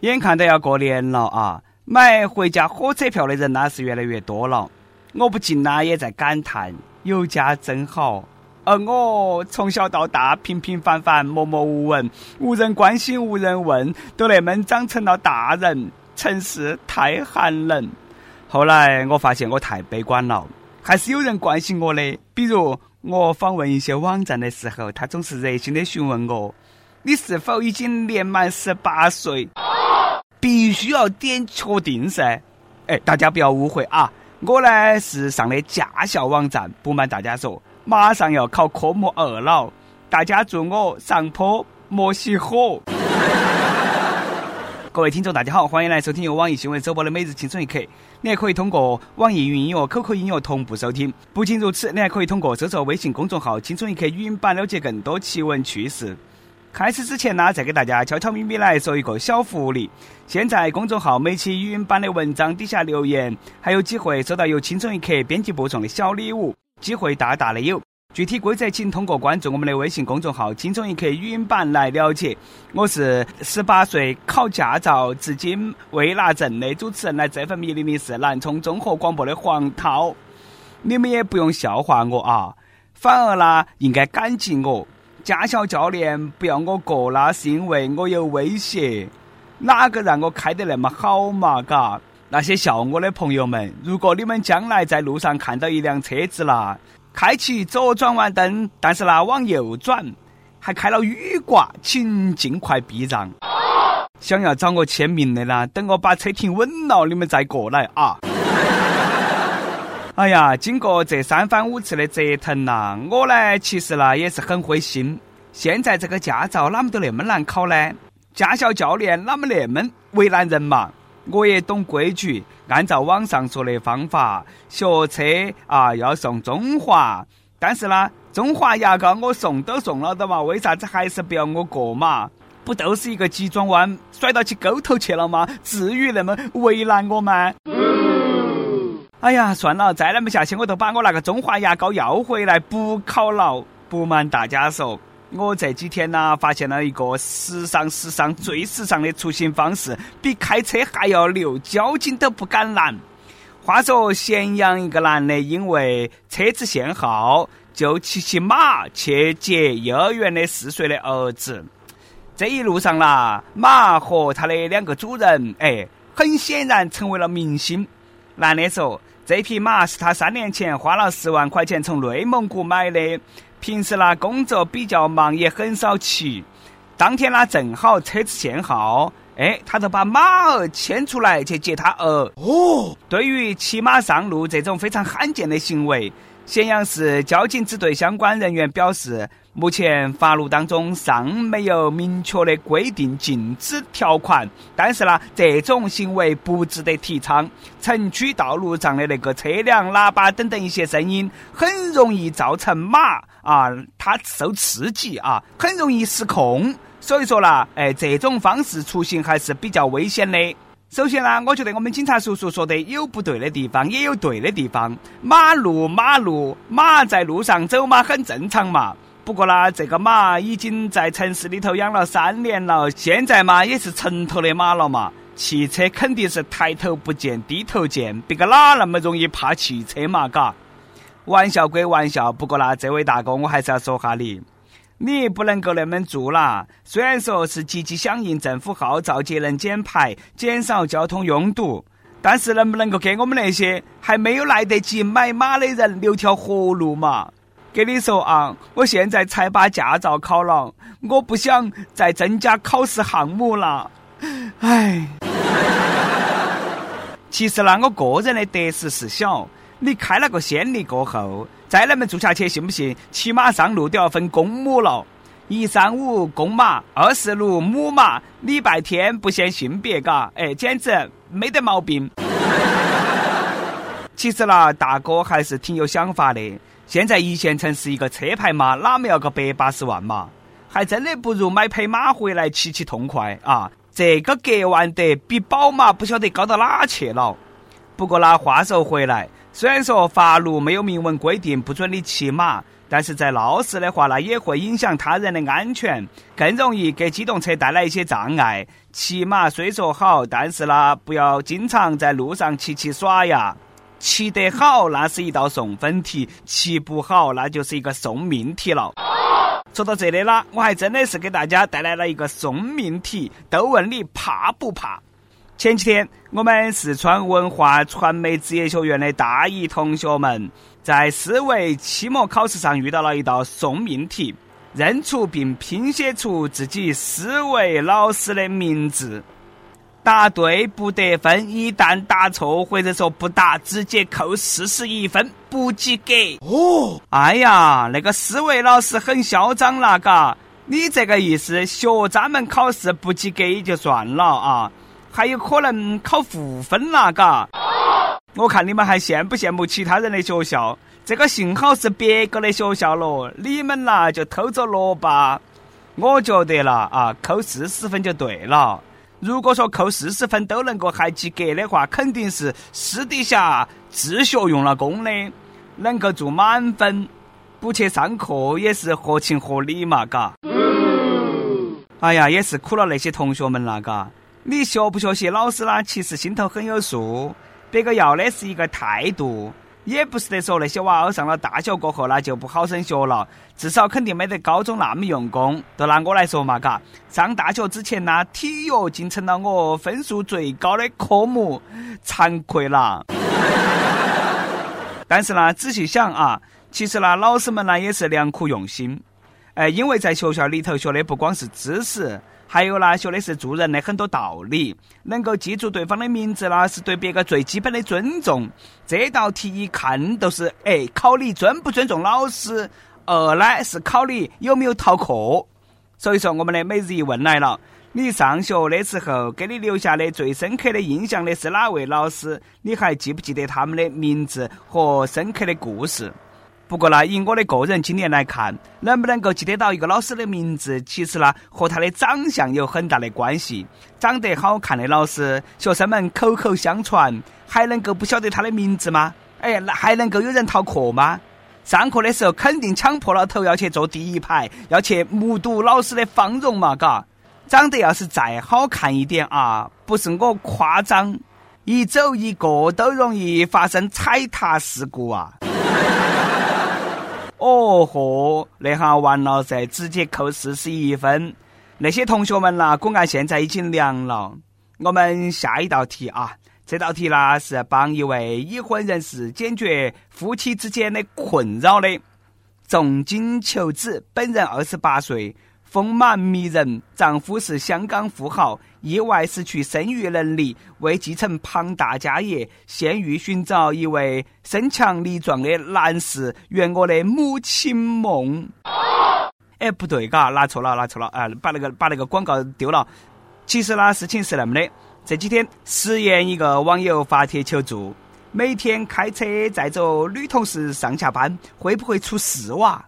眼看都要过年了啊，买回家火车票的人呢是越来越多了。我不禁呢也在感叹有家真好。而我从小到大平平凡凡、默默无闻，无人关心、无人问，都那么长成了大人。城市太寒冷。后来我发现我太悲观了，还是有人关心我的。比如我访问一些网站的时候，他总是热心的询问我。你是否已经年满十八岁？必须要点确定噻！哎，大家不要误会啊，我呢是上的驾校网站。不瞒大家说，马上要考科目二了，大家祝我上坡莫熄火。各位听众，大家好，欢迎来收听由网易新闻首播的《每日轻松一刻》。你还可以通过网易云音乐、QQ 音乐同步收听。不仅如此，你还可以通过搜索微信公众号“轻松一刻”语音版了解更多奇闻趣事。开始之前呢，再给大家悄悄咪咪来说一个小福利。现在公众号每期语音版的文章底下留言，还有机会收到由轻松一刻编辑部送的小礼物，机会大大的有。具体规则请通过关注我们的微信公众号“轻松一刻语音版”来了解。我是十八岁考驾照至今未拿证的主持人，来这份迷离的是南充综合广播的黄涛。你们也不用笑话我啊，反而呢应该感激我。驾校教练不要我过，那是因为我有威胁。哪个让我开得那么好嘛？嘎，那些笑我的朋友们，如果你们将来在路上看到一辆车子啦，开启左转弯灯，但是呢往右转，还开了雨刮，请尽快避让。想要找我签名的呢，等我把车停稳了，你们再过来啊。哎呀，经过这三番五次的折腾呐，我呢其实呢也是很灰心。现在这个驾照哪么都那么难考呢？驾校教练哪么那么为难人嘛？我也懂规矩，按照网上说的方法学车啊，要送中华。但是呢，中华牙膏我送都送了的嘛，为啥子还是不要我过嘛？不都是一个急转弯甩到起沟头去了吗？至于那么为难我吗？哎呀，算了，再那么下去，我都把我那个中华牙膏要回来补考了。不瞒大家说，我这几天呢，发现了一个时尚、时尚、最时尚的出行方式，比开车还要溜，交警都不敢拦。话说，咸阳一个男的因为车子限号，就骑骑马去接幼儿园的四岁的儿子。这一路上啦，马和他的两个主人，哎，很显然成为了明星。男的说。这匹马是他三年前花了十万块钱从内蒙古买的，平时呢工作比较忙，也很少骑。当天呢正好车子限号，哎，他就把马儿牵出来去接他儿。哦，对于骑马上路这种非常罕见的行为。咸阳市交警支队相关人员表示，目前法律当中尚没有明确的规定禁止条款，但是呢，这种行为不值得提倡。城区道路上的那个车辆、喇叭等等一些声音，很容易造成马啊，它受刺激啊，很容易失控。所以说啦，哎，这种方式出行还是比较危险的。首先呢，我觉得我们警察叔叔说的有不对的地方，也有对的地方。马路，马路，马在路上走嘛，很正常嘛。不过呢，这个马已经在城市里头养了三年了，现在嘛也是城头的马了嘛。汽车肯定是抬头不见低头见，别个哪那么容易怕汽车嘛？嘎，玩笑归玩笑，不过呢，这位大哥我还是要说下你。你不能够那么做啦！虽然说是积极响应政府号召节能减排、减少交通拥堵，但是能不能够给我们那些还没有来得及买马的人留条活路嘛？给你说啊，我现在才把驾照考了，我不想再增加考试项目了。唉，其实呢，我个人的得失是小。你开了个先例过后。再那么做下去，信不信骑马上路都要分公母了？一三五公马，二四六母马，礼拜天不限性别，嘎，哎，简直没得毛病。其实啦，大哥还是挺有想法的。现在一线城市一个车牌嘛，哪么要个百八十万嘛？还真的不如买匹马回来骑骑痛快啊！这个格万得比宝马不晓得高到哪去了。不过呢，话说回来。虽然说法律没有明文规定不准你骑马，但是在闹市的话呢，也会影响他人的安全，更容易给机动车带来一些障碍。骑马虽说好，但是呢，不要经常在路上骑骑耍呀。骑得好，那是一道送分题；骑不好，那就是一个送命题了。说到这里啦，我还真的是给大家带来了一个送命题，都问你怕不怕？前几天，我们四川文化传媒职业学院的大一同学们在思维期末考试上遇到了一道送命题，认出并拼写出自己思维老师的名字。答对不得分，一旦答错或者说不答，直接扣四十一分，不及格。哦，哎呀，那个思维老师很嚣张了，嘎！你这个意思，学渣们考试不及格也就算了啊，还有可能考负分了，嘎！我看你们还羡不羡慕其他人的学校？这个幸好是别个的学校咯，你们呐就偷着乐吧。我觉得啦啊，扣四十分就对了。如果说扣四十分都能够还及格的话，肯定是私底下自学用了功的，能够做满分，不去上课也是合情合理嘛，嘎。哎呀，也是苦了那些同学们了，嘎。你学不学习老师啦？其实心头很有数，别个要的是一个态度。也不是得说那些娃儿上了大学过后那就不好生学了，至少肯定没得高中那么用功。就拿我来说嘛，嘎，上大学之前呢，体育竟成了我分数最高的科目，惭愧了。但是呢，仔细想啊，其实呢，老师们呢也是良苦用心，哎，因为在学校里头学的不光是知识。还有呢，学的是做人的很多道理，能够记住对方的名字呢，是对别个最基本的尊重。这道题一看都是，哎，考你尊不尊重老师。二呢是考你有没有逃课。所以说，我们的每日一问来了：你上学的时候，给你留下的最深刻的印象的是哪位老师？你还记不记得他们的名字和深刻的故事？不过呢，以我的个人经验来看，能不能够记得到一个老师的名字，其实呢和他的长相有很大的关系。长得好看的老师，学生们口口相传，还能够不晓得他的名字吗？哎，那还能够有人逃课吗？上课的时候肯定抢破了头要去坐第一排，要去目睹老师的芳容嘛，嘎。长得要是再好看一点啊，不是我夸张，一走一个都容易发生踩踏事故啊。哦嚯，那下完了噻，直接扣四十一分。那些同学们呐，果然现在已经凉了。我们下一道题啊，这道题呢是帮一位已婚人士解决夫妻之间的困扰的。重金求子，本人二十八岁。丰满迷人，丈夫是香港富豪，意外失去生育能力，为继承庞大家业，现欲寻找一位身强力壮的男士，圆我的母亲梦。哎，不对，嘎，拿错了，拿错了，啊，把那个把那个广告丢了。其实呢，事情是那么的，这几天十堰一个网友发帖求助，每天开车载着女同事上下班，会不会出事哇？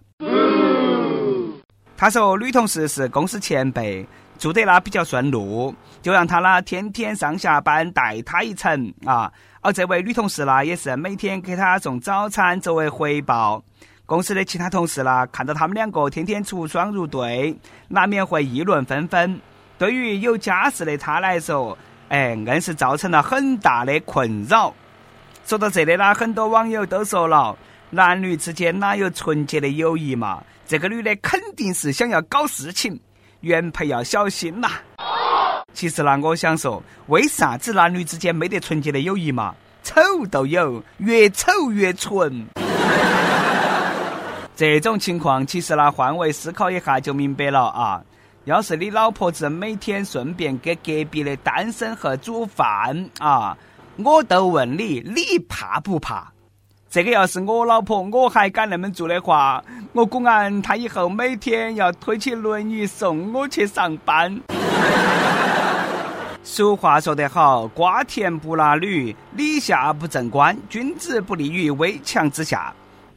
他说女同事是公司前辈，住得那比较顺路，就让他呢天天上下班带他一程啊。而这位女同事呢，也是每天给他送早餐作为回报。公司的其他同事呢，看到他们两个天天出双入对，难免会议论纷纷。对于有家室的他来说，哎，硬是造成了很大的困扰。说到这里呢，很多网友都说了，男女之间哪有纯洁的友谊嘛？这个女的肯定是想要搞事情，原配要小心呐。其实呢，我想说，为啥子男女之间没得纯洁的友谊嘛？丑都有，越丑越纯。这种情况，其实呢，换位思考一下就明白了啊。要是你老婆子每天顺便给隔壁的单身汉煮饭啊，我都问你，你怕不怕？这个要是我老婆，我还敢那么做的话，我估俺她以后每天要推起轮椅送我去上班。俗话说得好，瓜田不拉女，李下不正官，君子不立于危墙之下。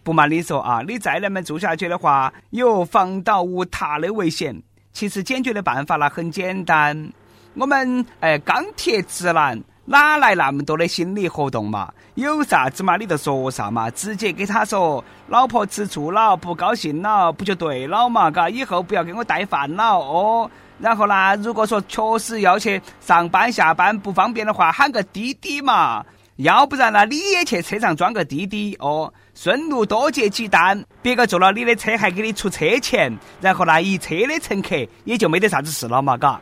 不瞒你说啊，你再那么做下去的话，有房倒屋塌的危险。其实解决的办法呢很简单，我们哎钢铁直男。哪来那么多的心理活动嘛？有啥子嘛，你就说啥嘛，直接给他说，老婆吃醋了，不高兴了，不就对了嘛？嘎，以后不要给我带饭了哦。然后呢，如果说确实要去上班下班不方便的话，喊个滴滴嘛。要不然呢，你也去车上装个滴滴哦，顺路多接几单，别个坐了你的车还给你出车钱，然后呢，一车的乘客也就没得啥子事了嘛，嘎。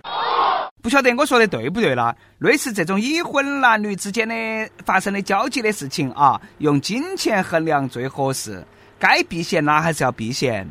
不晓得我说的对不对啦？类似这种已婚男女之间的发生的交集的事情啊，用金钱衡量最合适。该避嫌啦，还是要避嫌。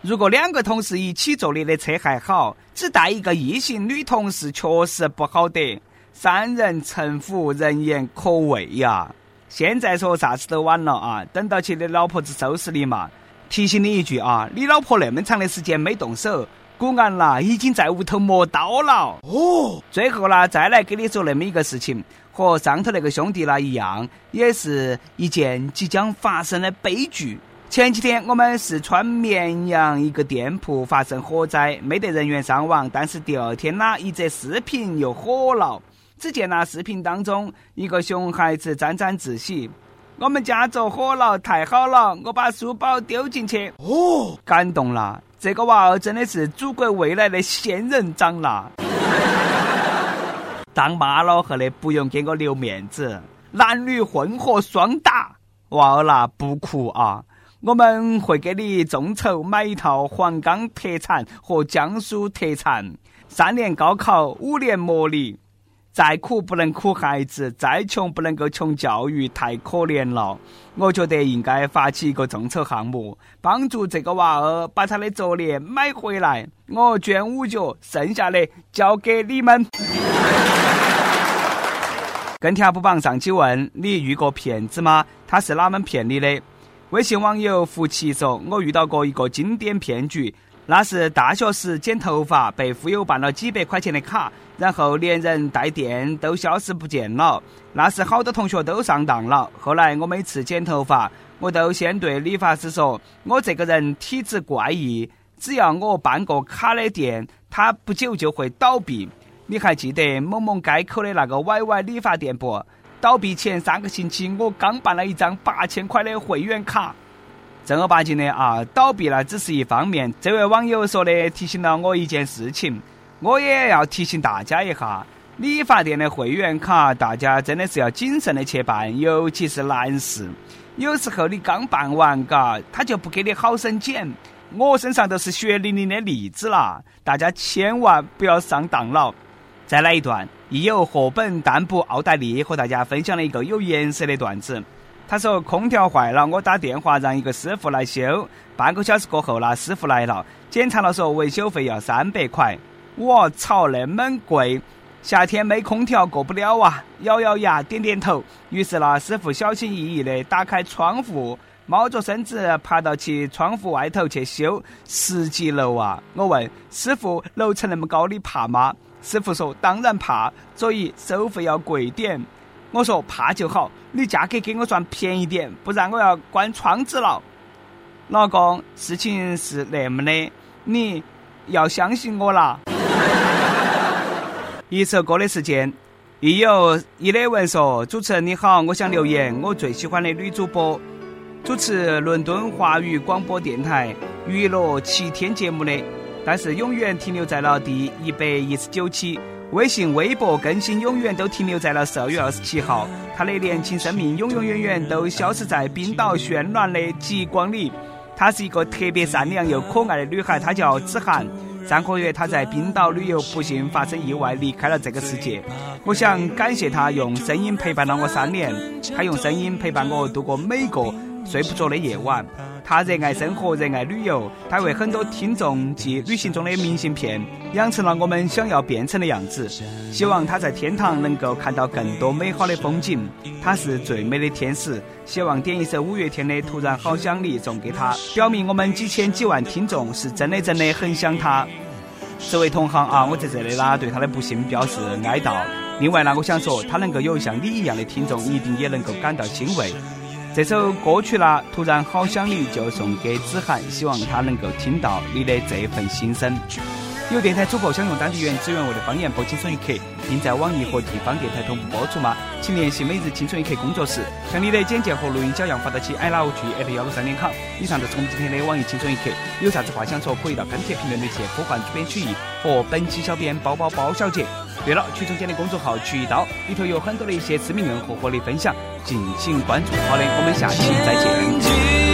如果两个同事一起坐你的车还好，只带一个异性女同事确实不好得。三人成虎，人言可畏呀。现在说啥子都晚了啊，等到起你老婆子收拾你嘛。提醒你一句啊，你老婆那么长的时间没动手。果然啦，已经在屋头磨刀了。哦，最后呢，再来给你说那么一个事情，和上头那个兄弟呢一样，也是一件即将发生的悲剧。前几天我们四川绵阳一个店铺发生火灾，没得人员伤亡，但是第二天呢，一则视频又火了。只见那视频当中，一个熊孩子沾沾自喜：“我们家着火了，太好了！我把书包丢进去。”哦，感动了。这个娃儿真的是祖国未来的仙人掌啦！当妈老汉的不用给我留面子，男女混合双打，娃儿啦不哭啊！我们会给你众筹买一套黄冈特产和江苏特产，三年高考，五年模拟。再苦不能苦孩子，再穷不能够穷教育，太可怜了。我觉得应该发起一个众筹项目，帮助这个娃儿把他的作业买回来。我捐五角，剩下的交给你们。跟帖不榜上期问你遇过骗子吗？他是哪门骗你的？微信网友福奇说：“我遇到过一个经典骗局。”那是大学时剪头发被忽悠办了几百块钱的卡，然后连人带店都消失不见了。那时好多同学都上当了。后来我每次剪头发，我都先对理发师说：“我这个人体质怪异，只要我办个卡的店，他不久就会倒闭。”你还记得某某街口的那个 YY 理发店不？倒闭前三个星期，我刚办了一张八千块的会员卡。正儿八经的啊，倒闭了只是一方面。这位网友说的提醒了我一件事情，我也要提醒大家一下：理发店的会员卡，大家真的是要谨慎的去办，尤其是男士。有时候你刚办完，嘎，他就不给你好生剪。我身上都是血淋淋的例子啦，大家千万不要上当了。再来一段，亦有赫本、淡布、奥黛丽和大家分享了一个有颜色的段子。他说空调坏了，我打电话让一个师傅来修。半个小时过后，那师傅来了，检查了说维修费要三百块。我操，那么贵！夏天没空调过不了啊！咬咬牙，点点头。于是那师傅小心翼翼地打开窗户，猫着身子爬到其窗户外头去修。十几楼啊！我问师傅，楼层那么高，你怕吗？师傅说当然怕，所以收费要贵点。我说怕就好，你价格给我算便宜点，不然我要关窗子了。老公，事情是那么的，你要相信我啦。一首歌的时间，亦有伊磊文说：“主持人你好，我想留言，我最喜欢的女主播，主持伦敦华语广播电台娱乐七天节目的，但是永远停留在了第一百一十九期。”微信、微博更新永远都停留在了十二月二十七号，她的年轻生命永永远远都消失在冰岛绚烂的极光里。她是一个特别善良又可爱的女孩，她叫子涵。上个月她在冰岛旅游，不幸发生意外离开了这个世界。我想感谢她用声音陪伴了我三年，她用声音陪伴我度过每个睡不着的夜晚。他热爱生活，热爱旅游。他为很多听众寄旅行中的明信片，养成了我们想要变成的样子。希望他在天堂能够看到更多美好的风景。他是最美的天使。希望点一首五月天的《突然好想你》送给他，表明我们几千几万听众是真的真的很想他。这位同行啊，我在这里啦，对他的不幸表示哀悼。另外呢，我想说，他能够有像你一样的听众，一定也能够感到欣慰。这首歌曲啦，突然好想你，就送给子涵，希望他能够听到你的这份心声。有电台主播想用当地原汁原味的方言播《青春一刻》，并在网易和地方电台同步播出吗？请联系每日青春一刻工作室，将你的简介和录音小样发到其 i love g at 幺六三点 com。以上就是我们今天的网易青春一刻，有啥子话想说，可以到跟帖评论里去呼唤主编曲艺和本期小编包包包小姐。对了，曲总监的公众号“曲一刀”里头有很多的一些知名人和活力分享，敬请关注。好的，我们下期再见。